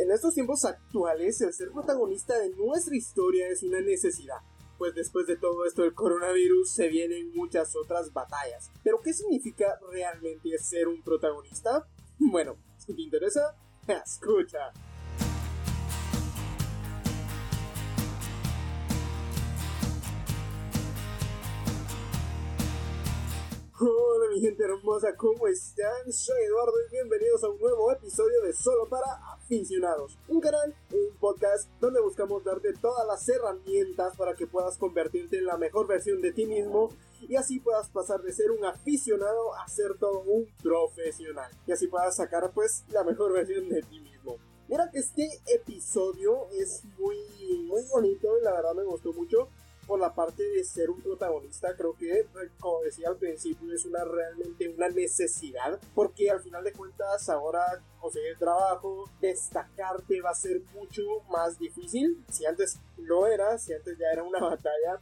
En estos tiempos actuales, el ser protagonista de nuestra historia es una necesidad. Pues después de todo esto del coronavirus se vienen muchas otras batallas. Pero ¿qué significa realmente ser un protagonista? Bueno, si te interesa, escucha. Hola mi gente hermosa, ¿cómo están? Soy Eduardo y bienvenidos a un nuevo episodio de Solo para Aficionados, un canal, un podcast donde buscamos darte todas las herramientas para que puedas convertirte en la mejor versión de ti mismo y así puedas pasar de ser un aficionado a ser todo un profesional y así puedas sacar pues la mejor versión de ti mismo. Mira que este episodio es muy, muy bonito y la verdad me gustó mucho por la parte de ser un protagonista, creo que, como decía al principio, es una realmente una necesidad, porque al final de cuentas ahora conseguir trabajo, destacarte va a ser mucho más difícil. Si antes lo era, si antes ya era una batalla,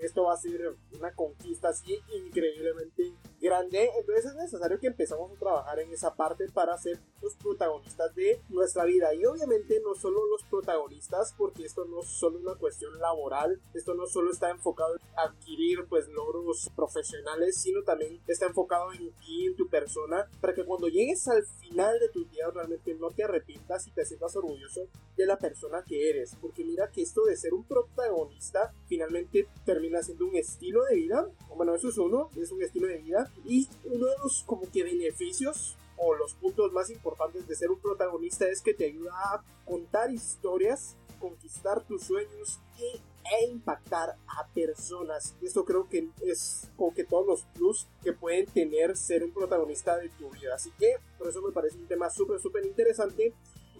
esto va a ser una conquista así increíblemente grande. Entonces es necesario que empezamos a trabajar en esa parte para ser los protagonistas de nuestra vida. Y obviamente no solo los protagonistas, porque esto no es solo una cuestión laboral, esto no solo está enfocado en adquirir pues logros profesionales, sino también está enfocado en ti, en tu persona, para que cuando llegues al final de tu día realmente no te arrepientas y te sientas orgulloso de la persona que eres. Porque mira que esto de ser un protagonista finalmente termina siendo un estilo de vida. Bueno, eso es uno, es un estilo de vida. Y uno de los como que beneficios o los puntos más importantes de ser un protagonista es que te ayuda a contar historias, conquistar tus sueños y e impactar a personas. Esto creo que es como que todos los plus que pueden tener ser un protagonista de tu vida. Así que por eso me parece un tema súper, súper interesante.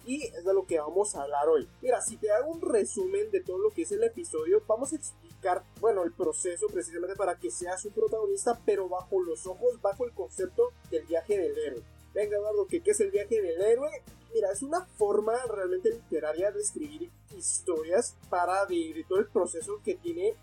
Y es de lo que vamos a hablar hoy. Mira, si te hago un resumen de todo lo que es el episodio, vamos a explicar, bueno, el proceso precisamente para que seas un protagonista, pero bajo los ojos, bajo el concepto del viaje del héroe. Venga, Eduardo, ¿qué, ¿qué es el viaje del héroe? Mira, es una forma realmente literaria de escribir historias para de, todo el proceso que tiene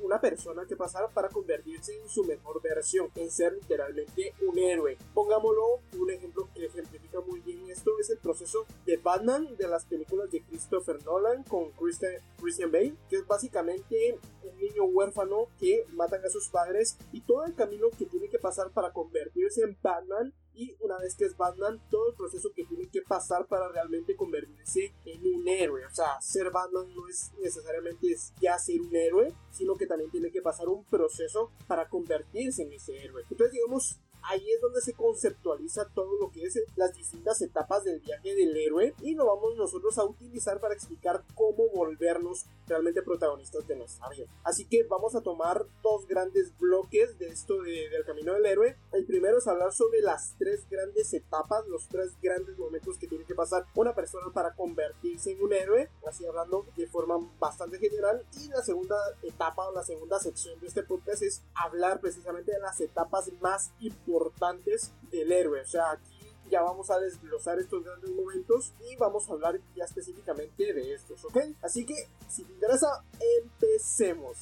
una persona que pasar para convertirse en su mejor versión, en ser literalmente un héroe. Pongámoslo, un ejemplo que ejemplifica muy bien esto es el proceso de Batman de las películas de Christopher Nolan con Christian, Christian Bale, que es básicamente un niño huérfano que matan a sus padres y todo el camino que tiene que pasar para convertirse en Batman y una vez que es Batman, todo el proceso que tiene que pasar para realmente convertirse en un héroe. O sea, ser Batman no es necesariamente ya ser un héroe, sino que también tiene que pasar un proceso para convertirse en ese héroe. Entonces, digamos, ahí es donde se conceptualiza todo lo que es las distintas etapas del viaje del héroe y lo vamos nosotros a utilizar para explicar cómo volvernos realmente protagonistas de nuestra vida. Así que vamos a tomar dos grandes bloques de esto del camino del héroe. El primero es hablar sobre las tres grandes etapas, los tres grandes momentos que tiene que pasar una persona para convertirse en un héroe, así hablando de forma bastante general. Y la segunda etapa o la segunda sección de este podcast es hablar precisamente de las etapas más importantes importantes del héroe. O sea, aquí ya vamos a desglosar estos grandes momentos y vamos a hablar ya específicamente de estos, ¿ok? Así que, si te interesa, empecemos.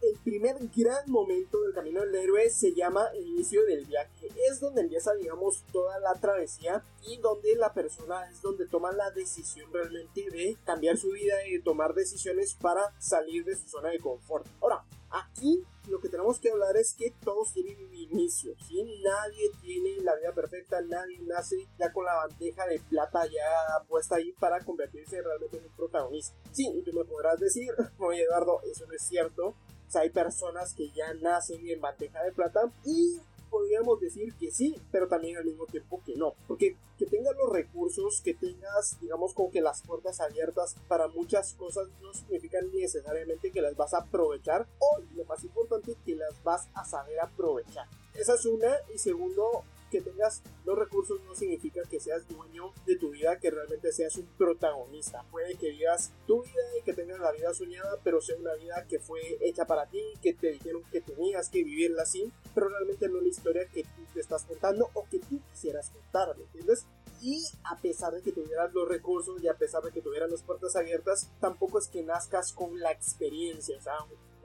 El primer gran momento del camino del héroe se llama el inicio del viaje. Es donde empieza, digamos, toda la travesía y donde la persona es donde toma la decisión realmente de cambiar su vida y de tomar decisiones para salir de su zona de confort. Ahora, aquí lo que tenemos que hablar es que todos tienen un inicio, ¿sí? Nadie tiene la vida perfecta, nadie nace ya con la bandeja de plata ya puesta ahí para convertirse realmente en un protagonista. Sí, y tú me podrás decir, oye Eduardo, eso no es cierto. O sea, hay personas que ya nacen en bandeja de plata y podríamos decir que sí, pero también al mismo tiempo que no. Porque que tengas los recursos, que tengas, digamos, como que las puertas abiertas para muchas cosas no significa necesariamente que las vas a aprovechar o, lo más importante, que las vas a saber aprovechar. Esa es una. Y segundo, que tengas los recursos no significa que seas dueño de tu vida, que realmente seas un protagonista. Puede que vivas tu vida y que tengas la vida soñada, pero sea una vida que fue hecha para ti, que te dijeron que tenías que vivirla así, pero realmente no la historia que tú te estás contando o que tú quisieras contar, ¿me entiendes? Y a pesar de que tuvieras los recursos y a pesar de que tuvieras las puertas abiertas, tampoco es que nazcas con la experiencia. O sea,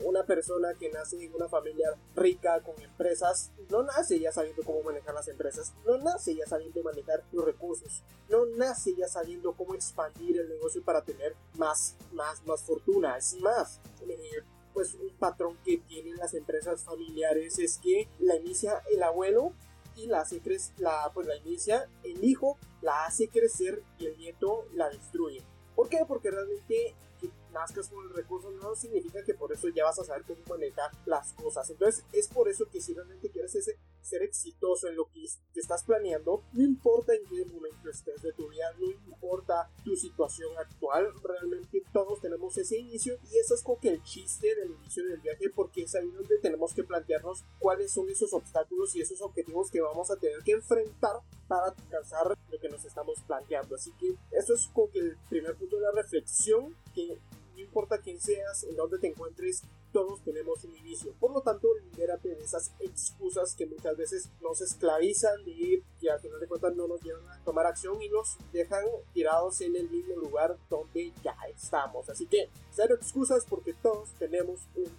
una persona que nace en una familia rica con empresas no nace ya sabiendo cómo manejar las empresas, no nace ya sabiendo manejar los recursos, no nace ya sabiendo cómo expandir el negocio para tener más, más, más fortuna. Es más, eh, pues un patrón que tienen las empresas familiares es que la inicia el abuelo y la hace la, pues la inicia el hijo, la hace crecer y el nieto la destruye. ¿Por qué? Porque realmente nazcas con el recurso no significa que por eso ya vas a saber cómo manejar las cosas. Entonces es por eso que si realmente quieres ese, ser exitoso en lo que te estás planeando, no importa en qué momento estés de tu vida, no importa tu situación actual, realmente todos tenemos ese inicio y eso es como que el chiste del inicio del viaje porque es ahí donde tenemos que plantearnos cuáles son esos obstáculos y esos objetivos que vamos a tener que enfrentar para alcanzar lo que nos estamos planteando. Así que eso es como que el primer punto de la reflexión que importa quién seas, en dónde te encuentres, todos tenemos un inicio. Por lo tanto, libérate de esas excusas que muchas veces nos esclavizan y que al final de cuentas no nos llevan a tomar acción y nos dejan tirados en el mismo lugar donde ya estamos. Así que, cero excusas porque todos tenemos un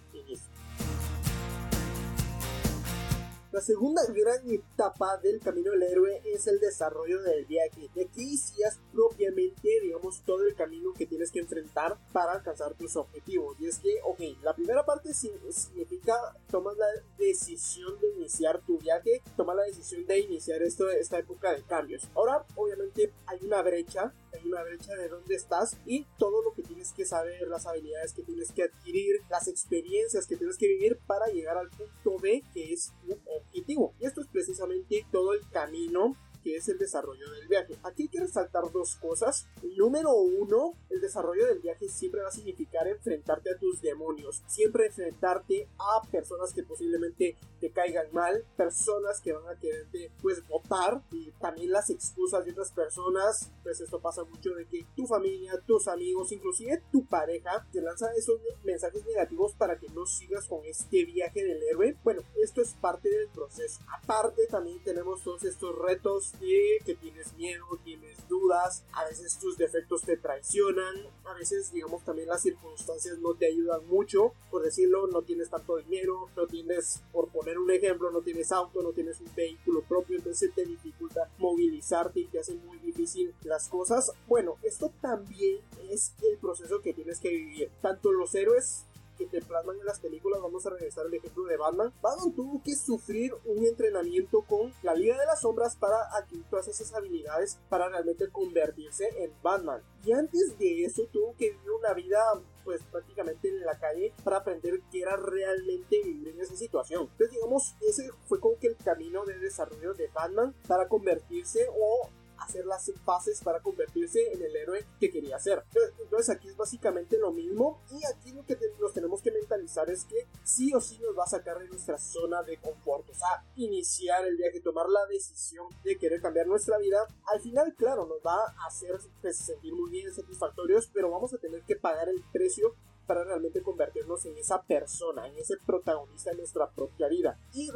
La segunda gran etapa del camino del héroe es el desarrollo del viaje. De aquí inicias propiamente, digamos, todo el camino que tienes que enfrentar para alcanzar tus objetivos. Y es que, ok, la primera parte significa tomas la decisión de iniciar tu viaje, tomas la decisión de iniciar esto, esta época de cambios. Ahora, obviamente, hay una brecha hay una brecha de dónde estás y todo lo que tienes que saber, las habilidades que tienes que adquirir, las experiencias que tienes que vivir para llegar al punto B que es tu Y esto es precisamente todo el camino que es el desarrollo del viaje. Aquí quiero resaltar dos cosas. Número uno, el desarrollo del viaje siempre va a significar enfrentarte a tus demonios, siempre enfrentarte a personas que posiblemente te caigan mal, personas que van a quererte pues votar y también las excusas de otras personas, pues esto pasa mucho de que tu familia, tus amigos, inclusive tu pareja te lanza esos mensajes negativos para que no sigas con este viaje del héroe. Bueno, esto es parte del proceso. Aparte también tenemos todos estos retos que tienes miedo, tienes dudas, a veces tus defectos te traicionan, a veces digamos también las circunstancias no te ayudan mucho, por decirlo, no tienes tanto dinero, no tienes, por poner un ejemplo, no tienes auto, no tienes un vehículo propio, entonces te dificulta movilizarte y te hace muy difícil las cosas. Bueno, esto también es el proceso que tienes que vivir. Tanto los héroes que te plasman en las películas, vamos a regresar al ejemplo de Batman, Batman tuvo que sufrir un entrenamiento con la Liga de las Sombras para adquirir todas esas habilidades para realmente convertirse en Batman. Y antes de eso tuvo que vivir una vida pues prácticamente en la calle para aprender qué era realmente vivir en esa situación. Entonces digamos, ese fue como que el camino de desarrollo de Batman para convertirse o hacer las fases para convertirse en el héroe que quería ser. Entonces aquí es básicamente lo mismo y aquí lo que nos tenemos que mentalizar es que sí o sí nos va a sacar de nuestra zona de confort, o sea, iniciar el viaje, tomar la decisión de querer cambiar nuestra vida. Al final, claro, nos va a hacer pues, sentir muy bien, satisfactorios, pero vamos a tener que pagar el precio para realmente convertirnos en esa persona, en ese protagonista de nuestra propia vida. Y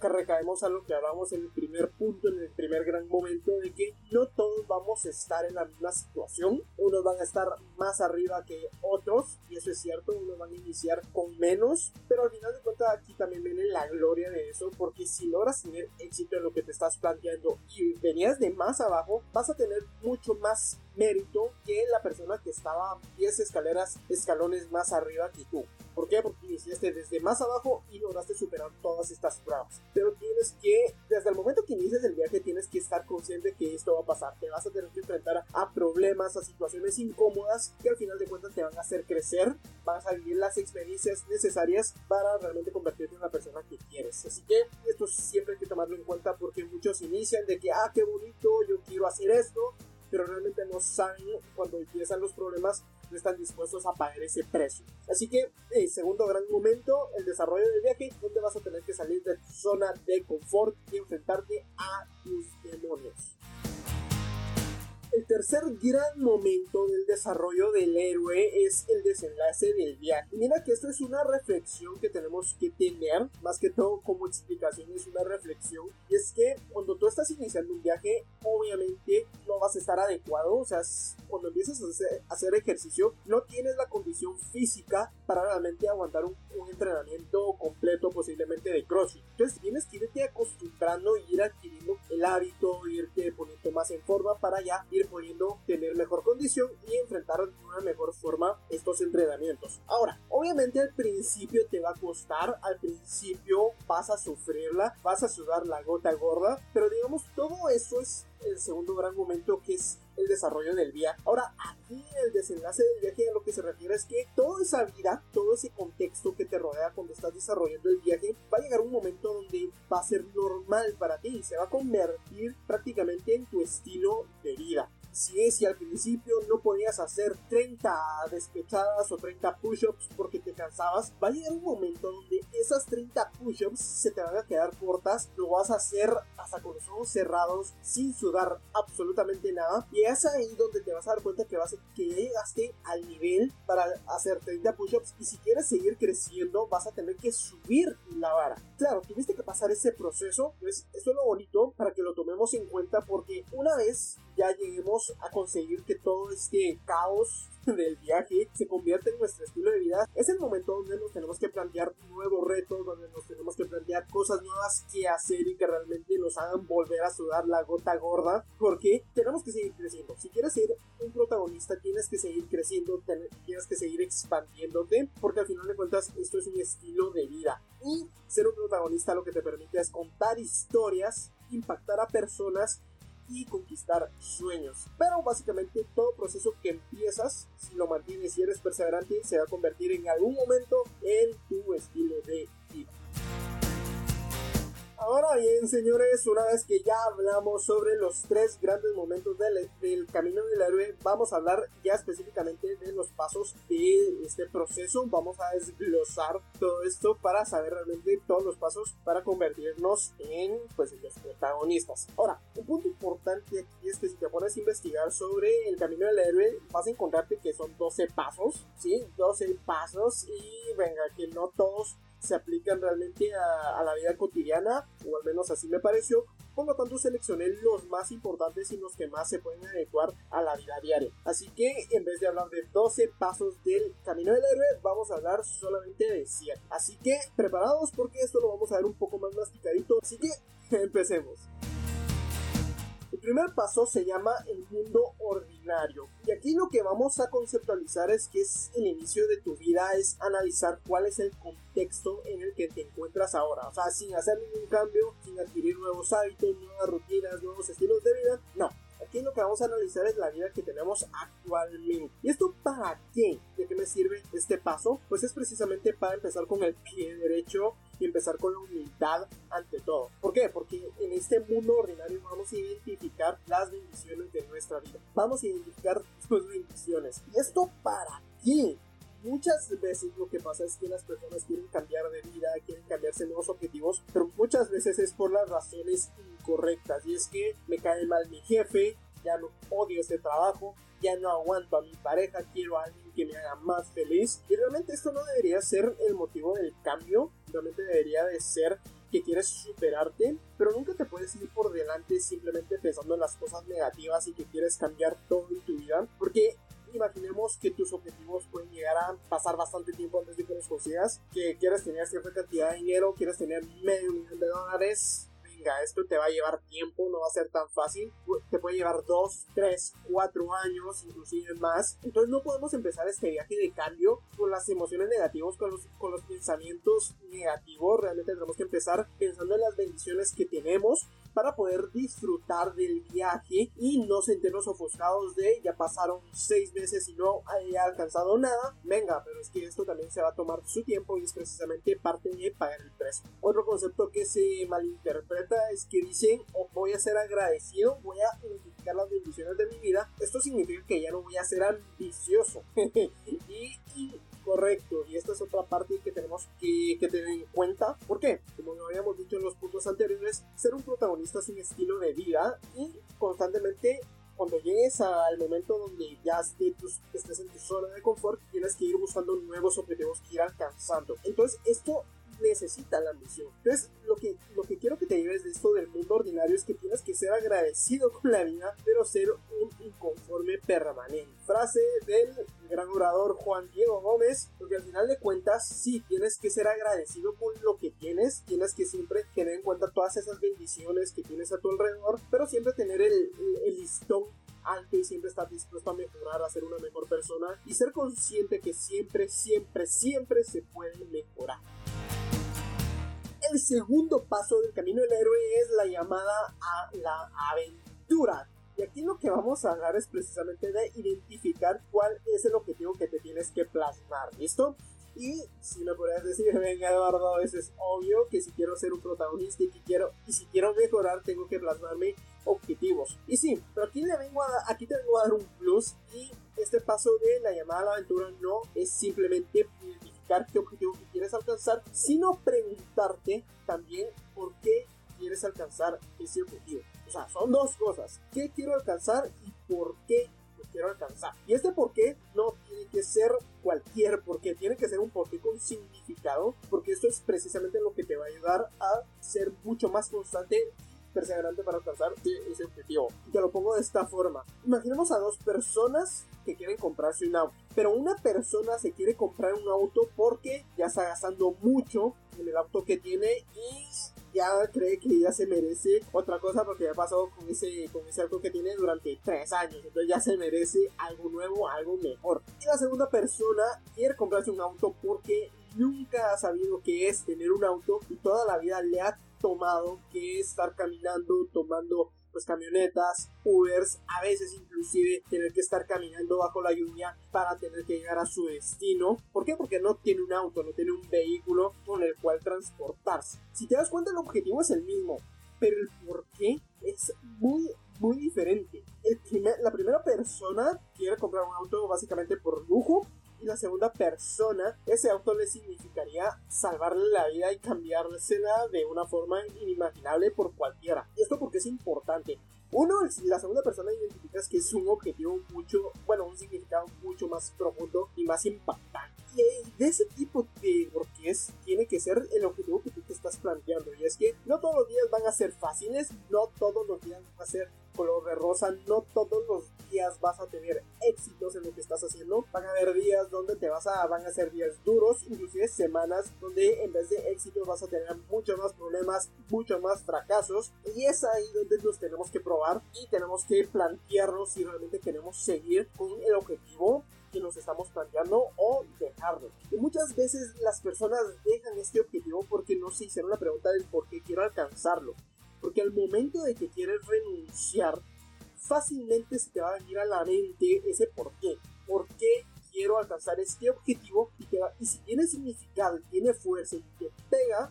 recaemos a lo que hablamos en el primer punto, en el primer gran momento, de que no todos vamos a estar en la misma situación. Unos van a estar más arriba que otros, y eso es cierto, unos van a iniciar con menos, pero al final de cuentas aquí también viene la gloria de eso, porque si logras tener éxito en lo que te estás planteando y venías de más abajo, vas a tener mucho más mérito que la persona que estaba 10 escaleras, escalones más arriba que tú. ¿Por qué? Porque iniciaste desde más abajo y lograste superar todas estas pruebas. Pero tienes que, desde el momento que inicias el viaje, tienes que estar consciente que esto va a pasar. Te vas a tener que enfrentar a problemas, a situaciones incómodas que al final de cuentas te van a hacer crecer. Vas a vivir las experiencias necesarias para realmente convertirte en la persona que quieres. Así que esto siempre hay que tomarlo en cuenta porque muchos inician de que, ah, qué bonito, yo quiero hacer esto, pero realmente no saben cuando empiezan los problemas, no están dispuestos a pagar ese precio. Así que, eh, segundo gran momento, el desarrollo del viaje, donde vas a tener que salir de tu zona de confort y enfrentarte a tus demonios. El tercer gran momento del desarrollo del héroe es el desenlace del viaje. mira que esto es una reflexión que tenemos que tener, más que todo como explicación es una reflexión, y es que cuando tú estás iniciando un viaje, obviamente no vas a estar adecuado, o sea, cuando empiezas a hacer, ejercicio, no tienes la condición física para realmente aguantar un, entrenamiento completo, posiblemente de CrossFit. Entonces tienes que irte acostumbrando y ir adquiriendo el hábito, irte poniendo más en forma para ya ir pudiendo tener mejor condición y enfrentar de una mejor forma estos entrenamientos. Ahora, obviamente al principio te va a costar, al principio vas a sufrirla, vas a sudar la gota gorda, pero digamos todo eso es el segundo gran momento que es el desarrollo del viaje. Ahora, aquí el desenlace del viaje a lo que se refiere es que toda esa vida, todo ese contexto que te rodea cuando estás desarrollando el viaje, va a llegar un momento donde va a ser normal para ti y se va a convertir prácticamente en tu estilo de vida si es si al principio no podías hacer 30 despechadas o 30 push-ups porque te cansabas, va a llegar un momento donde esas 30 push-ups se te van a quedar cortas, lo vas a hacer hasta con los ojos cerrados, sin sudar absolutamente nada, y es ahí donde te vas a dar cuenta que, vas que ya llegaste al nivel para hacer 30 push-ups y si quieres seguir creciendo vas a tener que subir la vara. Claro, tuviste que pasar ese proceso, pues eso es lo bonito para que lo tomemos en cuenta porque una vez ya lleguemos a conseguir que todo este caos del viaje se convierta en nuestro estilo de vida, es el momento donde nos tenemos que plantear nuevos retos, donde nos tenemos que plantear cosas nuevas que hacer y que realmente nos hagan volver a sudar la gota gorda, porque tenemos que seguir creciendo. Si quieres ser un protagonista, tienes que seguir creciendo, tienes que seguir expandiéndote, porque al final de cuentas esto es un estilo de vida. Y ser un protagonista lo que te permite es contar historias, impactar a personas y conquistar sueños. Pero básicamente todo proceso que empiezas, si lo mantienes y eres perseverante, se va a convertir en algún momento en tu estilo de vida. Ahora bien, señores, una vez que ya hablamos sobre los tres grandes momentos del, del, camino del héroe, vamos a hablar ya específicamente de los pasos de este proceso. Vamos a desglosar todo esto para saber realmente todos los pasos para convertirnos en pues, los protagonistas. Ahora, un punto importante aquí es que si te pones a investigar sobre el camino del héroe, vas a encontrarte que son 12 pasos, ¿sí? 12 pasos y venga, que no todos se aplican realmente a, la vida cotidiana, o al menos así me pareció. Por lo tanto, seleccioné los más importantes y los que más se pueden adecuar a la vida diaria. Así que, en vez de hablar de 12 pasos del camino del héroe, vamos a hablar solamente de 100. Así que, preparados porque esto lo vamos a ver un poco más masticadito. Así que, empecemos. El primer paso se llama el mundo ordinario. Y aquí lo que vamos a conceptualizar es que es el inicio de tu vida, es analizar cuál es el contexto en el que te encuentras ahora. O sea, sin hacer ningún cambio, sin adquirir nuevos hábitos, nuevas rutinas, nuevos estilos de vida. No, aquí lo que vamos a analizar es la vida que tenemos actualmente. ¿Y esto para qué? ¿De qué me sirve este paso? Pues es precisamente para empezar con el pie derecho y empezar con la humildad ante todo. ¿Por qué? Porque en este mundo ordinario vamos a identificar las bendiciones de nuestra vida. Vamos a identificar sus bendiciones. ¿Y esto para qué? Muchas veces lo que pasa es que las personas quieren cambiar de vida, quieren cambiarse nuevos objetivos, pero muchas veces es por las razones incorrectas. Y es que me cae mal mi jefe, ya no odio este trabajo, ya no aguanto a mi pareja, quiero a alguien que me haga más feliz. Y realmente esto no debería ser el motivo del cambio, realmente debería de ser que quieres superarte, pero nunca te puedes ir por delante simplemente pensando en las cosas negativas y que quieres cambiar todo en tu vida, porque imaginemos que tus objetivos pueden llegar a pasar bastante tiempo antes de que los consigas, que quieres tener cierta cantidad de dinero, quieres tener medio millón de dólares, esto te va a llevar tiempo, no va a ser tan fácil, te puede llevar 2, 3, 4 años, inclusive más. Entonces no podemos empezar este viaje de cambio con las emociones negativas, con los, con los pensamientos negativos. Realmente tenemos que empezar pensando en las bendiciones que tenemos para poder disfrutar del viaje y no sentirnos ofuscados de ya pasaron 6 meses y no haya alcanzado nada. Venga, pero es que esto también se va a tomar su tiempo y es precisamente parte de pagar el precio. Otro concepto que se malinterpreta es que dicen, oh, voy a ser agradecido, voy a identificar las bendiciones de mi vida. Esto significa que ya no voy a ser ambicioso. correcto, y esta es otra parte que tenemos que, tener en cuenta. ¿Por qué? Como lo habíamos dicho en los puntos anteriores, ser un protagonista es un estilo de vida y constantemente cuando llegues al momento donde ya estés en tu zona de confort, tienes que ir buscando nuevos objetivos que ir alcanzando. Entonces, esto necesita la ambición. Entonces, lo que, lo que quiero que te lleves de esto del mundo ordinario es que tienes que ser agradecido con la vida, pero ser un inconforme permanente. Frase del gran orador Juan Diego Gómez, porque al final de cuentas, sí, tienes que ser agradecido con lo que tienes, tienes que siempre tener en cuenta todas esas bendiciones que tienes a tu alrededor, pero siempre tener el, el listón alto y siempre estar dispuesto a mejorar, a ser una mejor persona y ser consciente que siempre, siempre, siempre se puede mejorar. El segundo paso del camino del héroe es la llamada a la aventura. Y aquí lo que vamos a hablar es precisamente de identificar cuál es el objetivo que te tienes que plasmar, ¿listo? Y si me podrías decir, venga Eduardo, eso es obvio que si quiero ser un protagonista y, quiero, y si quiero mejorar, tengo que plasmarme objetivos. Y sí, pero aquí, le vengo a, aquí te vengo a dar un plus y este paso de la llamada a la aventura no es simplemente qué objetivo quieres alcanzar, sino preguntarte también por qué quieres alcanzar ese objetivo. O sea, son dos cosas. ¿Qué quiero alcanzar y por qué lo quiero alcanzar? Y este por qué no tiene que ser cualquier por qué, tiene que ser un por qué con significado, porque esto es precisamente lo que te va a ayudar a ser mucho más constante perseverante para alcanzar ese objetivo. Y te lo pongo de esta forma. Imaginemos a dos personas que quieren comprarse un auto. Pero una persona se quiere comprar un auto porque ya está gastando mucho en el auto que tiene y ya cree que ya se merece otra cosa porque ya pasó con ese, con ese auto que tiene durante tres años. Entonces ya se merece algo nuevo, algo mejor. Y la segunda persona quiere comprarse un auto porque nunca ha sabido qué es tener un auto y toda la vida le ha tomado que estar caminando, tomando pues camionetas, Ubers, a veces inclusive tener que estar caminando bajo la lluvia para tener que llegar a su destino. ¿Por qué? Porque no tiene un auto, no tiene un vehículo con el cual transportarse. Si te das cuenta el objetivo es el mismo, pero el por qué es muy muy diferente. El la primera persona quiere comprar un auto básicamente por lujo y la segunda persona, ese auto le significaría salvarle la vida y cambiársela de una forma inimaginable por cualquiera. Y esto porque es importante. Uno, la segunda persona identificas que es un objetivo mucho, bueno, un significado mucho más profundo y más impactante. Y de ese tipo de es tiene que ser el objetivo que tú te estás planteando. Y es que no todos los días van a ser fáciles, no todos los días van a ser color de rosa, no todos los días vas a tener éxitos en lo que estás haciendo. Van a haber días donde te vas a, van a ser días duros, inclusive semanas donde en vez de éxitos vas a tener muchos más problemas, muchos más fracasos. Y es ahí donde nos tenemos que probar y tenemos que plantearnos si realmente queremos seguir con el objetivo que nos estamos planteando o dejarlo. Y muchas veces las personas dejan este objetivo porque no se hicieron la pregunta del por qué quiero alcanzarlo. Porque al momento de que quieres renunciar, fácilmente se te va a venir a la mente ese por qué. ¿Por qué quiero alcanzar este objetivo? Y, y si tiene significado, tiene fuerza y te pega,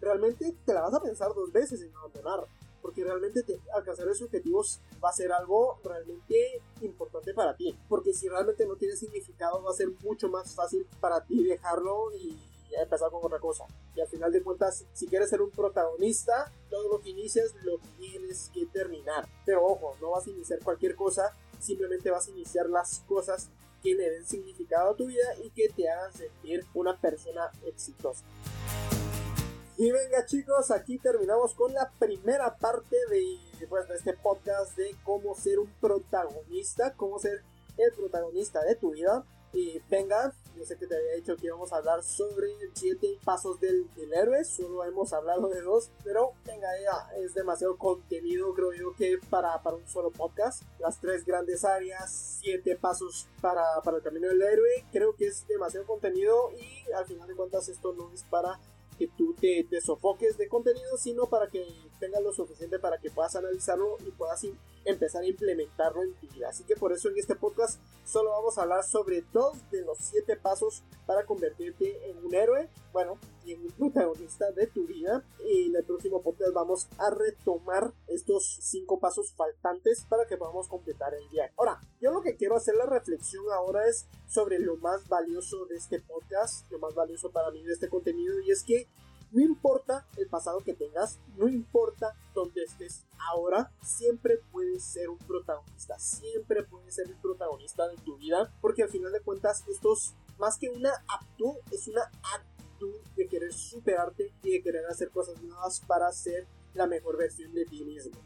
realmente te la vas a pensar dos veces en abandonar porque realmente alcanzar esos objetivos va a ser algo realmente importante para ti, porque si realmente no tiene significado va a ser mucho más fácil para ti dejarlo y empezar con otra cosa. Y al final de cuentas, si quieres ser un protagonista, todo lo que inicias lo tienes que terminar. Pero ojo, no vas a iniciar cualquier cosa, simplemente vas a iniciar las cosas que le den significado a tu vida y que te hagan sentir una persona exitosa. Y venga chicos, aquí terminamos con la primera parte de, pues, de este podcast de cómo ser un protagonista, cómo ser el protagonista de tu vida. Y venga, yo sé que te había dicho que íbamos a hablar sobre 7 pasos del, héroe, solo hemos hablado de dos, pero venga, ya es demasiado contenido, creo yo, que para, para un solo podcast. Las tres grandes áreas, 7 pasos para, para el camino del héroe, creo que es demasiado contenido y al final de cuentas esto no es para que tú te, te, sofoques de contenido, sino para que tengas lo suficiente para que puedas analizarlo y puedas empezar a implementarlo en tu vida. Así que por eso en este podcast solo vamos a hablar sobre dos de los siete pasos para convertirte en un héroe, bueno, y en un protagonista de tu vida. Y en el próximo podcast vamos a retomar estos cinco pasos faltantes para que podamos completar el viaje. Ahora, yo lo que quiero hacer la reflexión ahora es sobre lo más valioso de este podcast, lo más valioso para mí de este contenido, y es que no importa el pasado que tengas, no importa dónde estés ahora, siempre puedes ser un protagonista, siempre ser el protagonista de tu vida, porque al final de cuentas estos, más que una actitud, es una actitud de querer superarte y de querer hacer cosas nuevas para ser la mejor versión de ti mismo.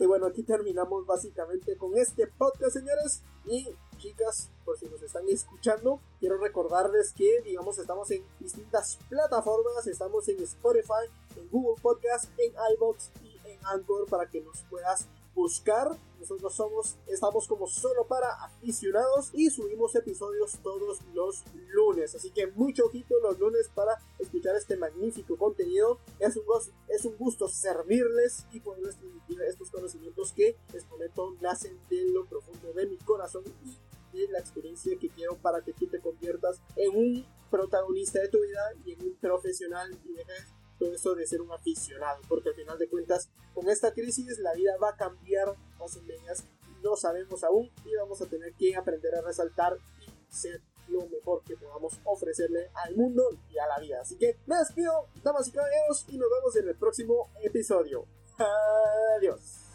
Y bueno, aquí terminamos básicamente con este podcast, señores. Y chicas, por si nos están escuchando, quiero recordarles que, digamos, estamos en distintas plataformas. Estamos en Spotify, en Google Podcast, en iBox y en Anchor para que nos puedas buscar. Nosotros somos, estamos como solo para aficionados y subimos episodios todos los lunes. Así que mucho ojito los lunes para escuchar este magnífico contenido. Es un, es un gusto servirles y poderles transmitir estos conocimientos que les prometo nacen de lo profundo de mi corazón y de la experiencia que quiero para que tú te conviertas en un protagonista de tu vida y en un profesional y dejes todo eso de ser un aficionado, porque al final de cuentas, con esta crisis la vida va a cambiar más o menos, no sabemos aún y vamos a tener que aprender a resaltar y ser lo mejor que podamos ofrecerle al mundo y a la vida. Así que me despido, damas y caballeros, y nos vemos en el próximo episodio. Adiós.